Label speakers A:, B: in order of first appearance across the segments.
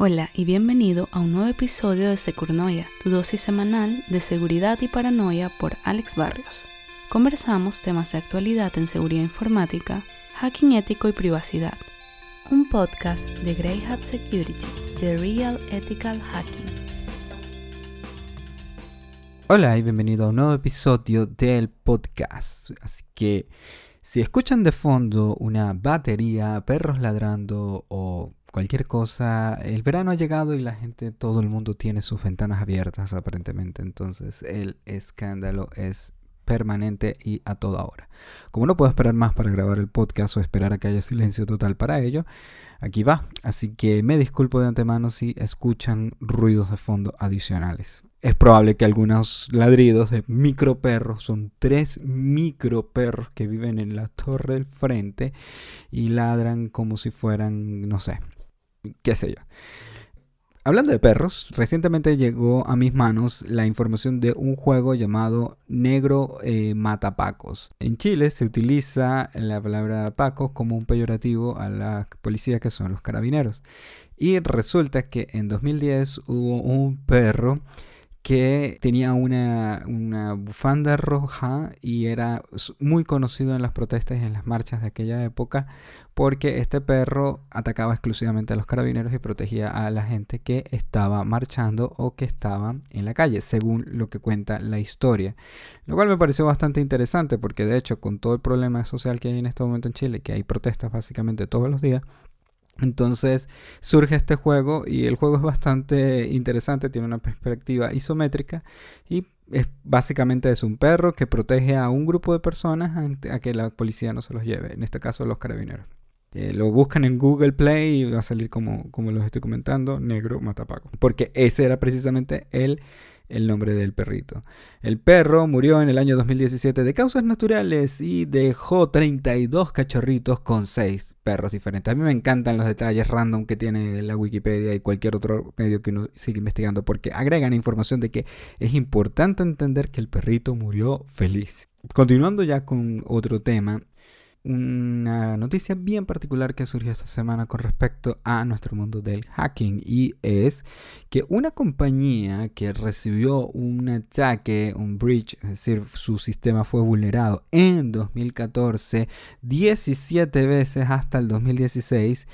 A: Hola y bienvenido a un nuevo episodio de Securnoia, tu dosis semanal de seguridad y paranoia por Alex Barrios. Conversamos temas de actualidad en seguridad informática, hacking ético y privacidad. Un podcast de Grey Hat Security, The Real Ethical Hacking.
B: Hola y bienvenido a un nuevo episodio del podcast. Así que si escuchan de fondo una batería, perros ladrando o cualquier cosa. El verano ha llegado y la gente, todo el mundo tiene sus ventanas abiertas aparentemente. Entonces el escándalo es permanente y a toda hora. Como no puedo esperar más para grabar el podcast o esperar a que haya silencio total para ello, aquí va. Así que me disculpo de antemano si escuchan ruidos de fondo adicionales. Es probable que algunos ladridos de micro perros, son tres micro perros que viven en la torre del frente y ladran como si fueran, no sé, qué sé yo. Hablando de perros, recientemente llegó a mis manos la información de un juego llamado Negro eh, Matapacos. En Chile se utiliza la palabra pacos como un peyorativo a la policía que son los carabineros. Y resulta que en 2010 hubo un perro que tenía una, bufanda roja y era muy conocido en las protestas y en las marchas de aquella época porque este perro atacaba exclusivamente a los carabineros y protegía a la gente que estaba marchando o que estaba en la calle, según lo que cuenta la historia. Lo cual me pareció bastante interesante porque de hecho con todo el problema social que hay en este momento en Chile, que hay protestas básicamente todos los días, entonces surge este juego y el juego es bastante interesante, tiene una perspectiva isométrica y es básicamente es un perro que protege a un grupo de personas a que la policía no se los lleve, en este caso los carabineros. Eh, lo buscan en Google Play y va a salir como, como los estoy comentando, negro matapaco. Porque ese era precisamente el el nombre del perrito. El perro murió en el año 2017 de causas naturales y dejó 32 cachorritos con 6 perros diferentes. A mí me encantan los detalles random que tiene la Wikipedia y cualquier otro medio que uno sigue investigando porque agregan información de que es importante entender que el perrito murió feliz. Continuando ya con otro tema, una noticia bien particular que surgió esta semana con respecto a nuestro mundo del hacking y es que una compañía que recibió un ataque, un breach, es decir, su sistema fue vulnerado en 2014 17 veces hasta el 2016,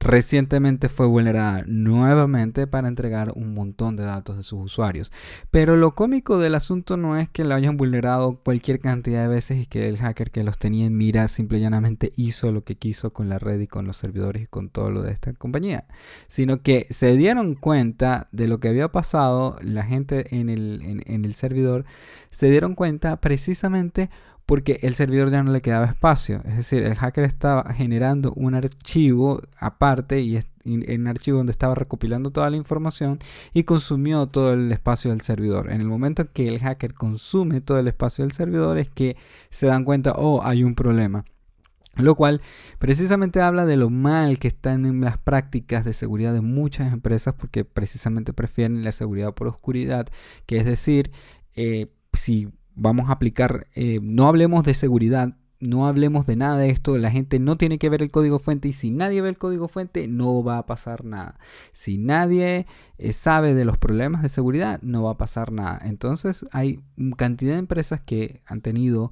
B: recientemente fue vulnerada nuevamente para entregar un montón de datos de sus usuarios. Pero lo cómico del asunto no es que lo hayan vulnerado cualquier cantidad de veces y que el hacker que los tenía en mira llanamente hizo lo que quiso con la red y con los servidores y con todo lo de esta compañía, sino que se dieron cuenta de lo que había pasado, la gente en el, en el servidor se dieron cuenta precisamente porque el servidor ya no le quedaba espacio. Es decir, el hacker estaba generando un archivo aparte y en un archivo donde estaba recopilando toda la información y consumió todo el espacio del servidor. En el momento que el hacker consume todo el espacio del servidor es que se dan cuenta, oh, hay un problema. Lo cual precisamente habla de lo mal que están en las prácticas de seguridad de muchas empresas porque precisamente prefieren la seguridad por oscuridad, que es decir, eh, si vamos a aplicar, eh, no hablemos de seguridad, no hablemos de nada de esto, la gente no tiene que ver el código fuente y si nadie ve el código fuente no va a pasar nada. Si nadie eh, sabe de los problemas de seguridad no va a pasar nada. Entonces hay cantidad de empresas que han tenido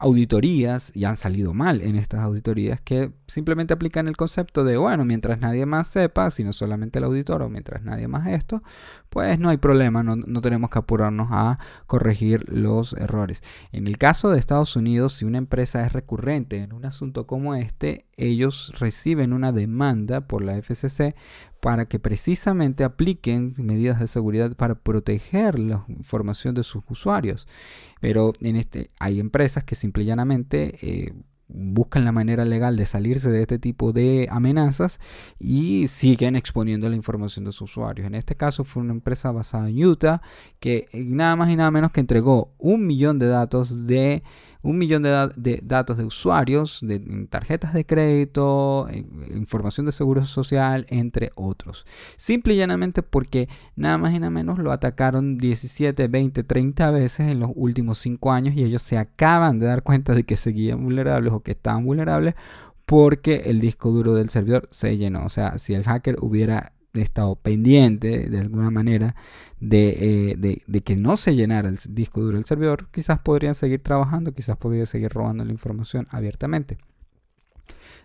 B: auditorías y han salido mal en estas auditorías que simplemente aplican el concepto de, bueno, mientras nadie más sepa, sino solamente el auditor o mientras nadie más esto, pues no hay problema, no, no, tenemos que apurarnos a corregir los errores. En el caso de Estados Unidos, si una empresa es recurrente en un asunto como este, ellos reciben una demanda por la FCC para que precisamente apliquen medidas de seguridad para proteger la información de sus usuarios. Pero en este hay empresas que simple y llanamente eh, buscan la manera legal de salirse de este tipo de amenazas y siguen exponiendo la información de sus usuarios. En este caso fue una empresa basada en Utah que eh, nada más y nada menos que entregó un millón de datos de un millón de, datos de usuarios, de tarjetas de crédito, información de seguro social, entre otros. Simple y llanamente porque nada más y nada menos lo atacaron 17, 20, 30 veces en los últimos 5 años y ellos se acaban de dar cuenta de que seguían vulnerables o que estaban vulnerables porque el disco duro del servidor se llenó. O sea, si el hacker hubiera estado pendiente de alguna manera de, eh, de, que no se llenara el disco duro del servidor, quizás podrían seguir trabajando, quizás podrían seguir robando la información abiertamente.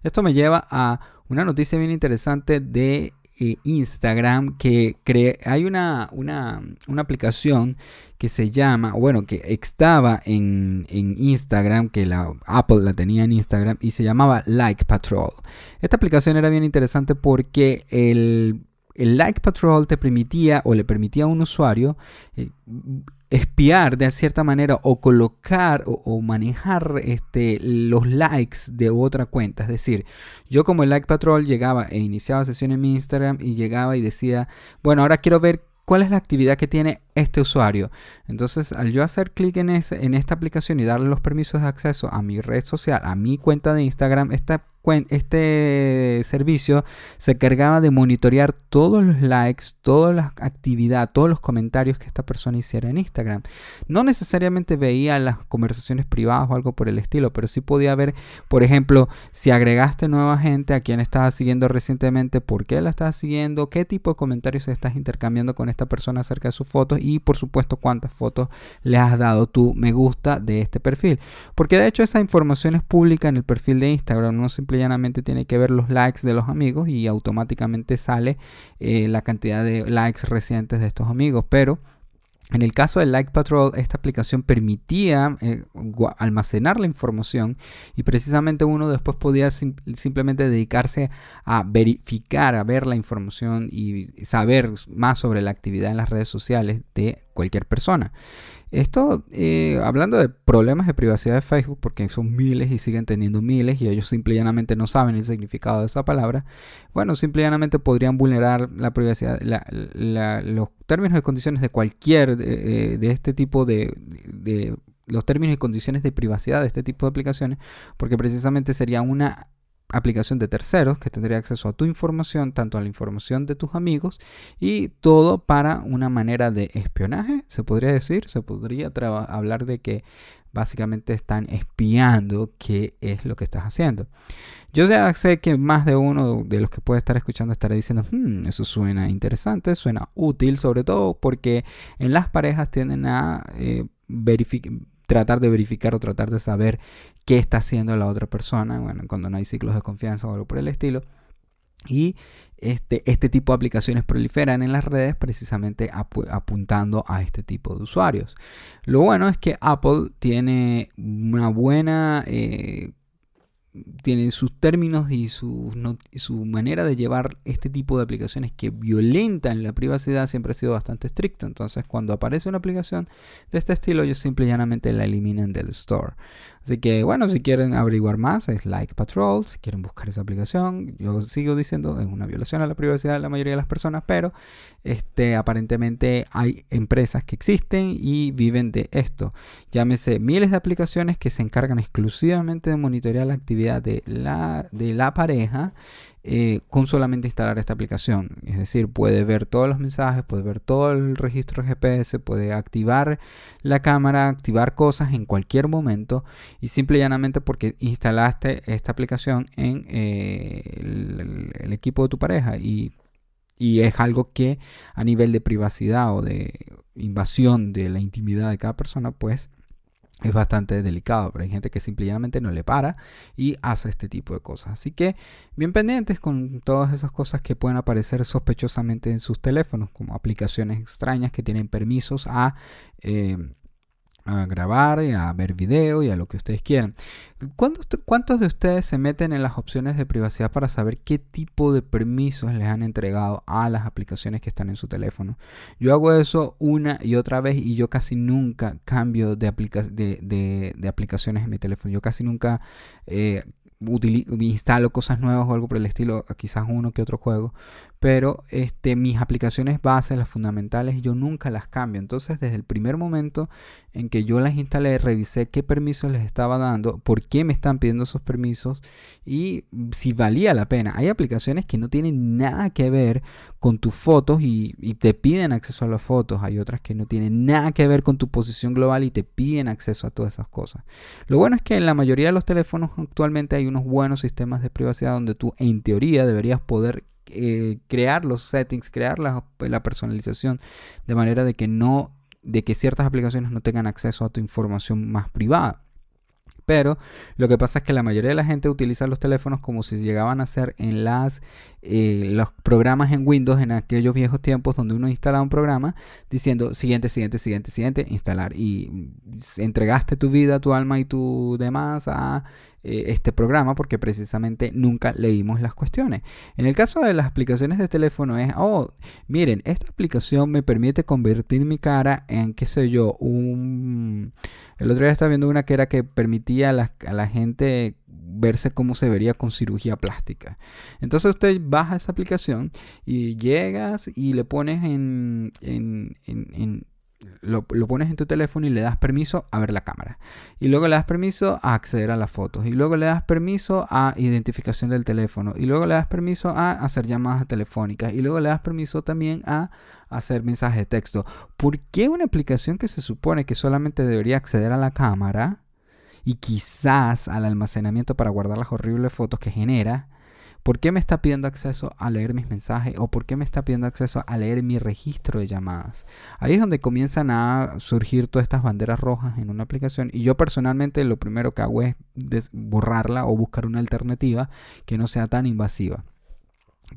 B: Esto me lleva a una noticia bien interesante de eh, Instagram que hay una, una, aplicación que se llama, bueno, que estaba en, Instagram, que la Apple la tenía en Instagram y se llamaba Like Patrol. Esta aplicación era bien interesante porque el, Like Patrol te permitía o le permitía a un usuario eh, espiar de cierta manera o colocar o, manejar este, los likes de otra cuenta. Es decir, yo como el Like Patrol llegaba e iniciaba sesión en mi Instagram y llegaba y decía, bueno, ahora quiero ver cuál es la actividad que tiene este usuario. Entonces, al yo hacer clic en, en esta aplicación y darle los permisos de acceso a mi red social, a mi cuenta de Instagram, esta este servicio se cargaba de monitorear todos los likes, toda la actividad, todos los comentarios que esta persona hiciera en Instagram. No necesariamente veía las conversaciones privadas o algo por el estilo, pero sí podía ver, por ejemplo, si agregaste nueva gente a quien estabas siguiendo recientemente, por qué la estás siguiendo, qué tipo de comentarios estás intercambiando con esta persona acerca de sus fotos y por supuesto cuántas fotos le has dado tú me gusta de este perfil. Porque de hecho esa información es pública en el perfil de Instagram, no simplemente llanamente tiene que ver los likes de los amigos y automáticamente sale eh, la cantidad de likes recientes de estos amigos. Pero en el caso de Like Patrol, esta aplicación permitía eh, almacenar la información y precisamente uno después podía simplemente dedicarse a verificar, a ver la información y saber más sobre la actividad en las redes sociales de cualquier persona. Esto, eh, hablando de problemas de privacidad de Facebook, porque son miles y siguen teniendo miles y ellos simple y llanamente no saben el significado de esa palabra, bueno, simple y llanamente podrían vulnerar la privacidad, los términos y condiciones de cualquier de, este tipo de los términos y condiciones de privacidad de este tipo de aplicaciones, porque precisamente sería una aplicación de terceros que tendría acceso a tu información, tanto a la información de tus amigos y todo para una manera de espionaje, se podría decir, se podría hablar de que básicamente están espiando qué es lo que estás haciendo. Yo ya sé que más de uno de los que puede estar escuchando estará diciendo, hmm, eso suena interesante, suena útil, sobre todo porque en las parejas tienden a eh, verificar tratar de verificar o tratar de saber qué está haciendo la otra persona, bueno, cuando no hay ciclos de confianza o algo por el estilo. Y este, este tipo de aplicaciones proliferan en las redes precisamente apuntando a este tipo de usuarios. Lo bueno es que Apple tiene una buena eh, tienen sus términos y su, su, manera de llevar este tipo de aplicaciones que violentan la privacidad siempre ha sido bastante estricto. Entonces, cuando aparece una aplicación de este estilo, ellos simple y llanamente la eliminan del store. Así que, bueno, si quieren averiguar más, es Like Patrol. Si quieren buscar esa aplicación, yo sigo diciendo, es una violación a la privacidad de la mayoría de las personas, pero este, aparentemente hay empresas que existen y viven de esto. Llámese miles de aplicaciones que se encargan exclusivamente de monitorear la actividad de la, de la pareja eh, con solamente instalar esta aplicación. Es decir, puede ver todos los mensajes, puede ver todo el registro GPS, puede activar la cámara, activar cosas en cualquier momento y simple y llanamente porque instalaste esta aplicación en eh, el, equipo de tu pareja y, y es algo que a nivel de privacidad o de invasión de la intimidad de cada persona, pues es bastante delicado, pero hay gente que simplemente no le para y hace este tipo de cosas. Así que bien pendientes con todas esas cosas que pueden aparecer sospechosamente en sus teléfonos, como aplicaciones extrañas que tienen permisos a... Eh, a grabar, y a ver video y a lo que ustedes quieran. ¿Cuántos, ¿Cuántos, de ustedes se meten en las opciones de privacidad para saber qué tipo de permisos les han entregado a las aplicaciones que están en su teléfono? Yo hago eso una y otra vez y yo casi nunca cambio de, de, aplicaciones en mi teléfono. Yo casi nunca eh, instalo cosas nuevas o algo por el estilo, quizás uno que otro juego, pero este, mis aplicaciones bases, las fundamentales, yo nunca las cambio. Entonces, desde el primer momento en que yo las instalé, revisé qué permisos les estaba dando, por qué me están pidiendo esos permisos y si valía la pena. Hay aplicaciones que no tienen nada que ver con tus fotos y, y te piden acceso a las fotos. Hay otras que no tienen nada que ver con tu posición global y te piden acceso a todas esas cosas. Lo bueno es que en la mayoría de los teléfonos actualmente hay unos buenos sistemas de privacidad donde tú en teoría deberías poder eh, crear los settings, crear la, personalización de manera de que no de que ciertas aplicaciones no tengan acceso a tu información más privada. Pero lo que pasa es que la mayoría de la gente utiliza los teléfonos como si llegaban a ser en las eh, los programas en Windows en aquellos viejos tiempos donde uno instalaba un programa diciendo siguiente, siguiente, siguiente, siguiente, instalar. Y entregaste tu vida, tu alma y tu demás a eh, este programa porque precisamente nunca leímos las cuestiones. En el caso de las aplicaciones de teléfono es, oh, miren, esta aplicación me permite convertir mi cara en, qué sé yo, un... El otro día estaba viendo una que era que permitía a la, a la gente verse cómo se vería con cirugía plástica. Entonces usted baja esa aplicación y llegas y le pones en, en, en lo, pones en tu teléfono y le das permiso a ver la cámara. Y luego le das permiso a acceder a las fotos. Y luego le das permiso a identificación del teléfono. Y luego le das permiso a hacer llamadas telefónicas. Y luego le das permiso también a hacer mensajes de texto. ¿Por qué una aplicación que se supone que solamente debería acceder a la cámara y quizás al almacenamiento para guardar las horribles fotos que genera? ¿Por qué me está pidiendo acceso a leer mis mensajes o por qué me está pidiendo acceso a leer mi registro de llamadas? Ahí es donde comienzan a surgir todas estas banderas rojas en una aplicación y yo personalmente lo primero que hago es borrarla o buscar una alternativa que no sea tan invasiva.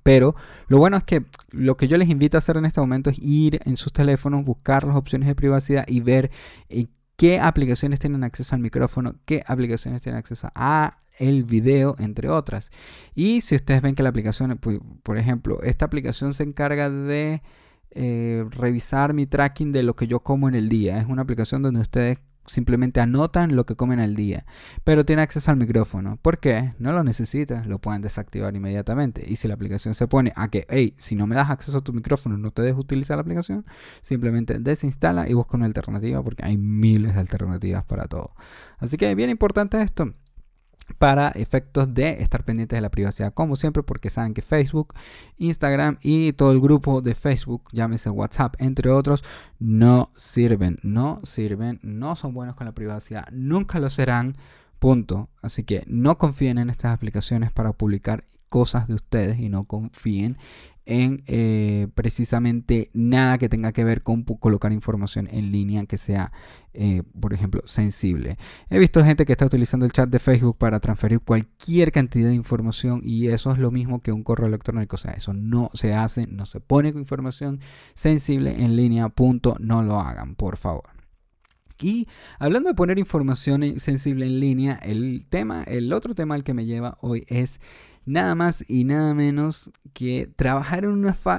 B: Pero lo bueno es que lo que yo les invito a hacer en este momento es ir en sus teléfonos, buscar las opciones de privacidad y ver eh, qué aplicaciones tienen acceso al micrófono, qué aplicaciones tienen acceso a el video, entre otras. Y si ustedes ven que la aplicación, por ejemplo, esta aplicación se encarga de eh, revisar mi tracking de lo que yo como en el día. Es una aplicación donde ustedes simplemente anotan lo que comen al día, pero tiene acceso al micrófono. ¿Por qué? No lo necesitan, lo pueden desactivar inmediatamente. Y si la aplicación se pone a que, hey, si no me das acceso a tu micrófono, no te dejes utilizar la aplicación, simplemente desinstala y busca una alternativa porque hay miles de alternativas para todo. Así que bien importante esto para efectos de estar pendientes de la privacidad, como siempre, porque saben que Facebook, Instagram y todo el grupo de Facebook, llámese WhatsApp, entre otros, no sirven, no sirven, no son buenos con la privacidad, nunca lo serán, punto. Así que no confíen en estas aplicaciones para publicar cosas de ustedes y no confíen en eh, precisamente nada que tenga que ver con colocar información en línea que sea, eh, por ejemplo, sensible. He visto gente que está utilizando el chat de Facebook para transferir cualquier cantidad de información y eso es lo mismo que un correo electrónico. O sea, eso no se hace, no se pone con información sensible en línea, punto, no lo hagan, por favor. Y hablando de poner información sensible en línea, el tema, el otro tema al que me lleva hoy es nada más y nada menos que trabajar en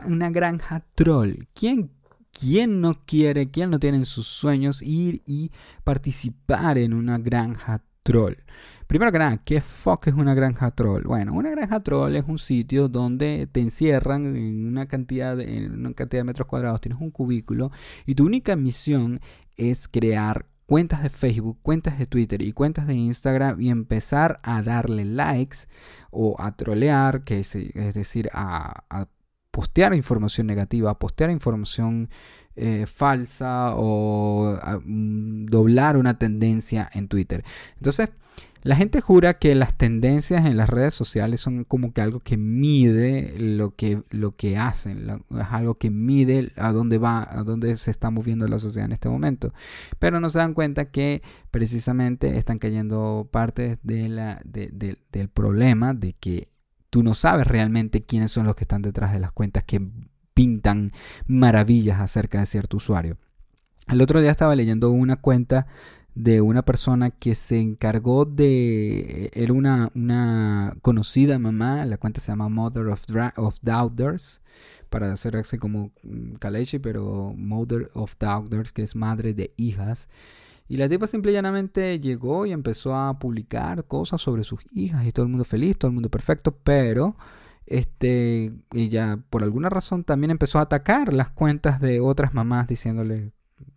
B: una, granja troll. ¿Quién, ¿Quién no quiere, quién no tiene en sus sueños ir y participar en una granja troll? Primero que nada, ¿qué fuck es una granja troll? Bueno, una granja troll es un sitio donde te encierran en una cantidad de, en una cantidad de metros cuadrados, tienes un cubículo y tu única misión es crear cuentas de Facebook, cuentas de Twitter y cuentas de Instagram y empezar a darle likes o a trolear, que es, decir, a, postear información negativa, a postear información eh, falsa o mm, doblar una tendencia en Twitter. Entonces, la gente jura que las tendencias en las redes sociales son como que algo que mide lo que, lo que hacen, es algo que mide a dónde va, a dónde se está moviendo la sociedad en este momento. Pero no se dan cuenta que precisamente están cayendo parte de la, del problema de que tú no sabes realmente quiénes son los que están detrás de las cuentas que pintan maravillas acerca de cierto usuario. El otro día estaba leyendo una cuenta de una persona que se encargó de, era una, una conocida mamá, la cuenta se llama Mother of, of Doubters, para hacerse como Kalechi, pero Mother of Doubters, que es madre de hijas. Y la tipa simple y llanamente llegó y empezó a publicar cosas sobre sus hijas y todo el mundo feliz, todo el mundo perfecto, pero este, ella por alguna razón también empezó a atacar las cuentas de otras mamás diciéndole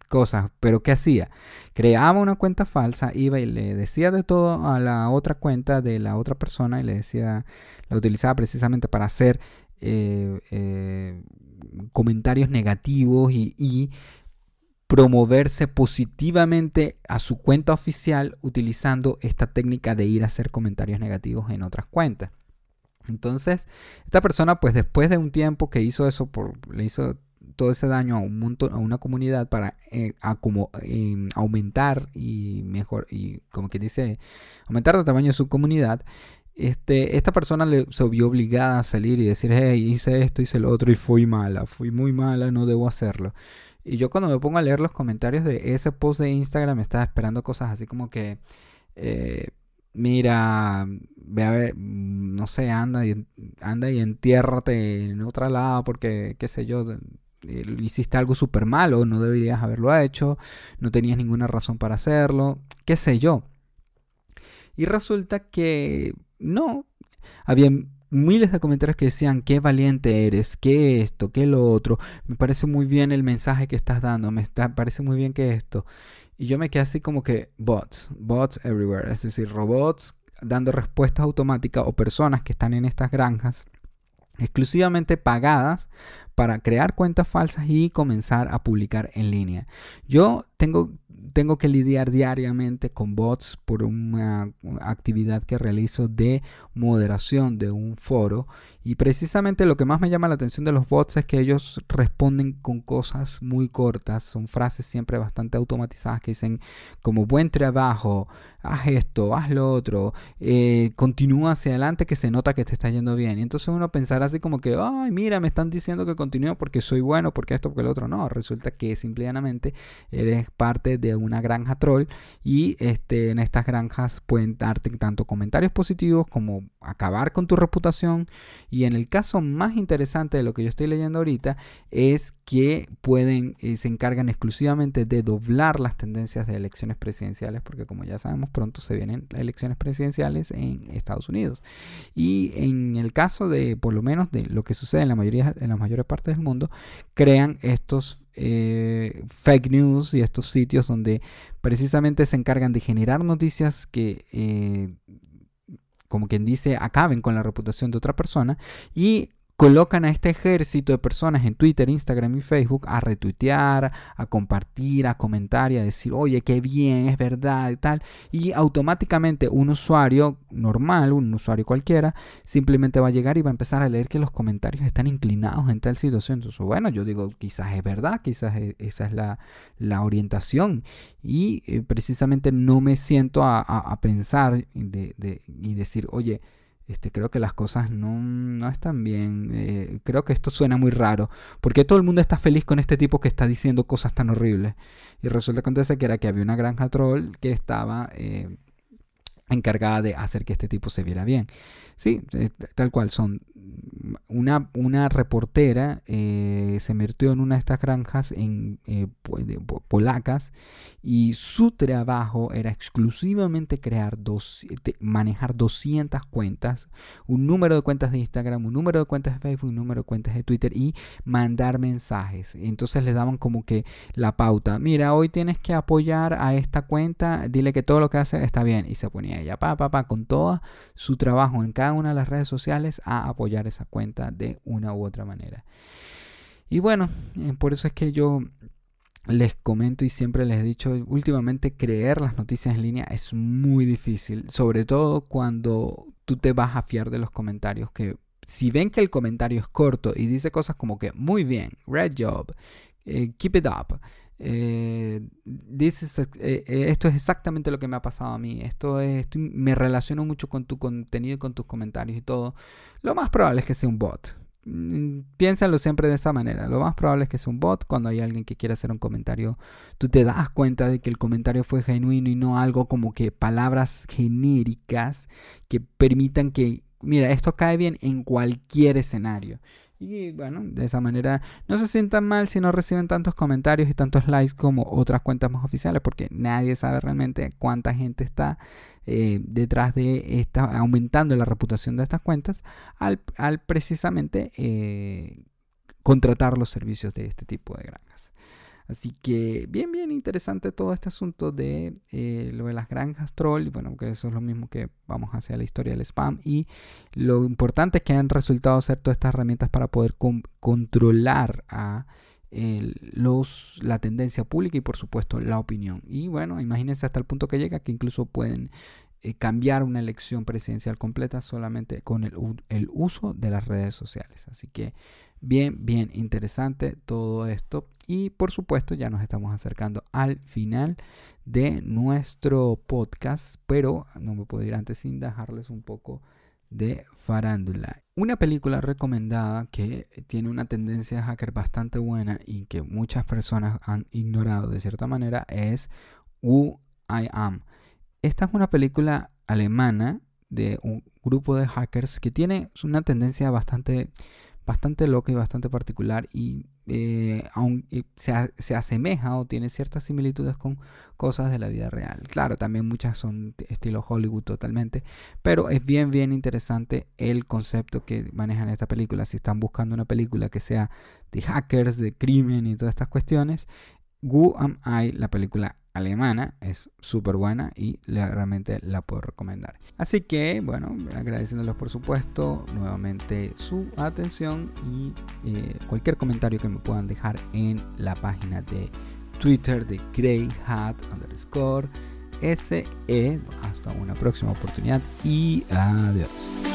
B: cosas, pero ¿qué hacía? Creaba una cuenta falsa, iba y le decía de todo a la otra cuenta de la otra persona y le decía, la utilizaba precisamente para hacer eh, eh, comentarios negativos y, promoverse positivamente a su cuenta oficial utilizando esta técnica de ir a hacer comentarios negativos en otras cuentas. Entonces, esta persona, pues después de un tiempo que hizo eso, por, le hizo todo ese daño a un montón, a una comunidad para eh, em, aumentar y mejor, y como que dice, aumentar el tamaño de su comunidad, este, esta persona le, se vio obligada a salir y decir, hey, hice esto, hice lo otro y fui mala, fui muy mala, no debo hacerlo. Y yo cuando me pongo a leer los comentarios de ese post de Instagram, me estaba esperando cosas así como que, eh, mira, ve a ver, no sé, anda y, anda y entiérrate en otro lado porque, qué sé yo, hiciste algo súper malo, no deberías haberlo hecho, no tenías ninguna razón para hacerlo, qué sé yo. Y resulta que no, había miles de comentarios que decían qué valiente eres, qué esto, qué lo otro, me parece muy bien el mensaje que estás dando, me parece muy bien que esto. Y yo me quedé así como que bots, bots everywhere, es decir, robots dando respuestas automáticas o personas que están en estas granjas exclusivamente pagadas para crear cuentas falsas y comenzar a publicar en línea. Yo tengo tengo que lidiar diariamente con bots por una actividad que realizo de moderación de un foro y precisamente lo que más me llama la atención de los bots es que ellos responden con cosas muy cortas, son frases siempre bastante automatizadas que dicen como buen trabajo, haz esto, haz lo otro, eh, continúa hacia adelante que se nota que te está yendo bien. Y entonces uno pensará así como que, ay, mira, me están diciendo que continúo porque soy bueno, porque esto, porque el otro. No, resulta que simplemente eres parte de una granja troll y este, en estas granjas pueden darte tanto comentarios positivos como acabar con tu reputación. Y en el caso más interesante de lo que yo estoy leyendo ahorita es que pueden eh, se encargan exclusivamente de doblar las tendencias de elecciones presidenciales porque como ya sabemos pronto se vienen elecciones presidenciales en Estados Unidos. Y en el caso de por lo menos de lo que sucede en la mayoría en las mayores partes del mundo crean estos eh, fake news y estos sitios donde precisamente se encargan de generar noticias que eh, como quien dice, acaben con la reputación de otra persona y colocan a este ejército de personas en Twitter, Instagram y Facebook a retuitear, a compartir, a comentar y a decir, oye, qué bien, es verdad y tal. Y automáticamente un usuario normal, un usuario cualquiera, simplemente va a llegar y va a empezar a leer que los comentarios están inclinados en tal situación. Entonces, bueno, yo digo, quizás es verdad, quizás e, esa es la, orientación. Y eh, precisamente no me siento a, pensar y decir, oye, este, creo que las cosas no, están bien. Eh, creo que esto suena muy raro. Porque todo el mundo está feliz con este tipo que está diciendo cosas tan horribles. Y resulta que era que había una granja troll que estaba eh, encargada de hacer que este tipo se viera bien. Sí, eh, tal cual son una, una reportera eh, se metió en una de estas granjas en, eh, polacas y su trabajo era exclusivamente crear dos, manejar 200 cuentas, un número de cuentas de Instagram, un número de cuentas de Facebook, un número de cuentas de Twitter y mandar mensajes. Entonces le daban como que la pauta, mira, hoy tienes que apoyar a esta cuenta, dile que todo lo que hace está bien. Y se ponía ella, pa, pa, con todo su trabajo en cada una de las redes sociales a apoyar esa cuenta de una u otra manera. Y bueno, eh, por eso es que yo les comento y siempre les he dicho, últimamente creer las noticias en línea es muy difícil, sobre todo cuando tú te vas a fiar de los comentarios que si ven que el comentario es corto y dice cosas como que muy bien, red job, eh, keep it up, eh, eh, esto es exactamente lo que me ha pasado a mí. Esto es, me relaciono mucho con tu contenido y con tus comentarios y todo. Lo más probable es que sea un bot. Mm, piénsalo siempre de esa manera. Lo más probable es que sea un bot. Cuando hay alguien que quiere hacer un comentario, tú te das cuenta de que el comentario fue genuino y no algo como que palabras genéricas que permitan que, mira, esto cae bien en cualquier escenario. Y bueno, de esa manera no se sientan mal si no reciben tantos comentarios y tantos likes como otras cuentas más oficiales, porque nadie sabe realmente cuánta gente está eh, detrás de esta, aumentando la reputación de estas cuentas al, precisamente eh, contratar los servicios de este tipo de granjas. Así que bien, bien interesante todo este asunto de eh, lo de las granjas troll. Bueno, que eso es lo mismo que vamos hacia la historia del spam. Y lo importante es que han resultado ser todas estas herramientas para poder controlar a los, la tendencia pública y por supuesto la opinión. Y bueno, imagínense hasta el punto que llega que incluso pueden eh, cambiar una elección presidencial completa solamente con el, uso de las redes sociales. Así que bien, bien interesante todo esto. Y por supuesto ya nos estamos acercando al final de nuestro podcast, pero no me puedo ir antes sin dejarles un poco de farándula. Una película recomendada que tiene una tendencia de hacker bastante buena y que muchas personas han ignorado de cierta manera es Who I Am. Esta es una película alemana de un grupo de hackers que tiene una tendencia bastante bastante loca y bastante particular y eh, aunque se, asemeja o tiene ciertas similitudes con cosas de la vida real. Claro, también muchas son estilo Hollywood totalmente, pero es bien, bien interesante el concepto que manejan esta película. Si están buscando una película que sea de hackers, de crimen y todas estas cuestiones, Who Am I, la película alemana, es súper buena y realmente la puedo recomendar. Así que, bueno, agradeciéndoles por supuesto nuevamente su atención y eh, cualquier comentario que me puedan dejar en la página de Twitter de greyhat underscore SE. Hasta una próxima oportunidad y adiós.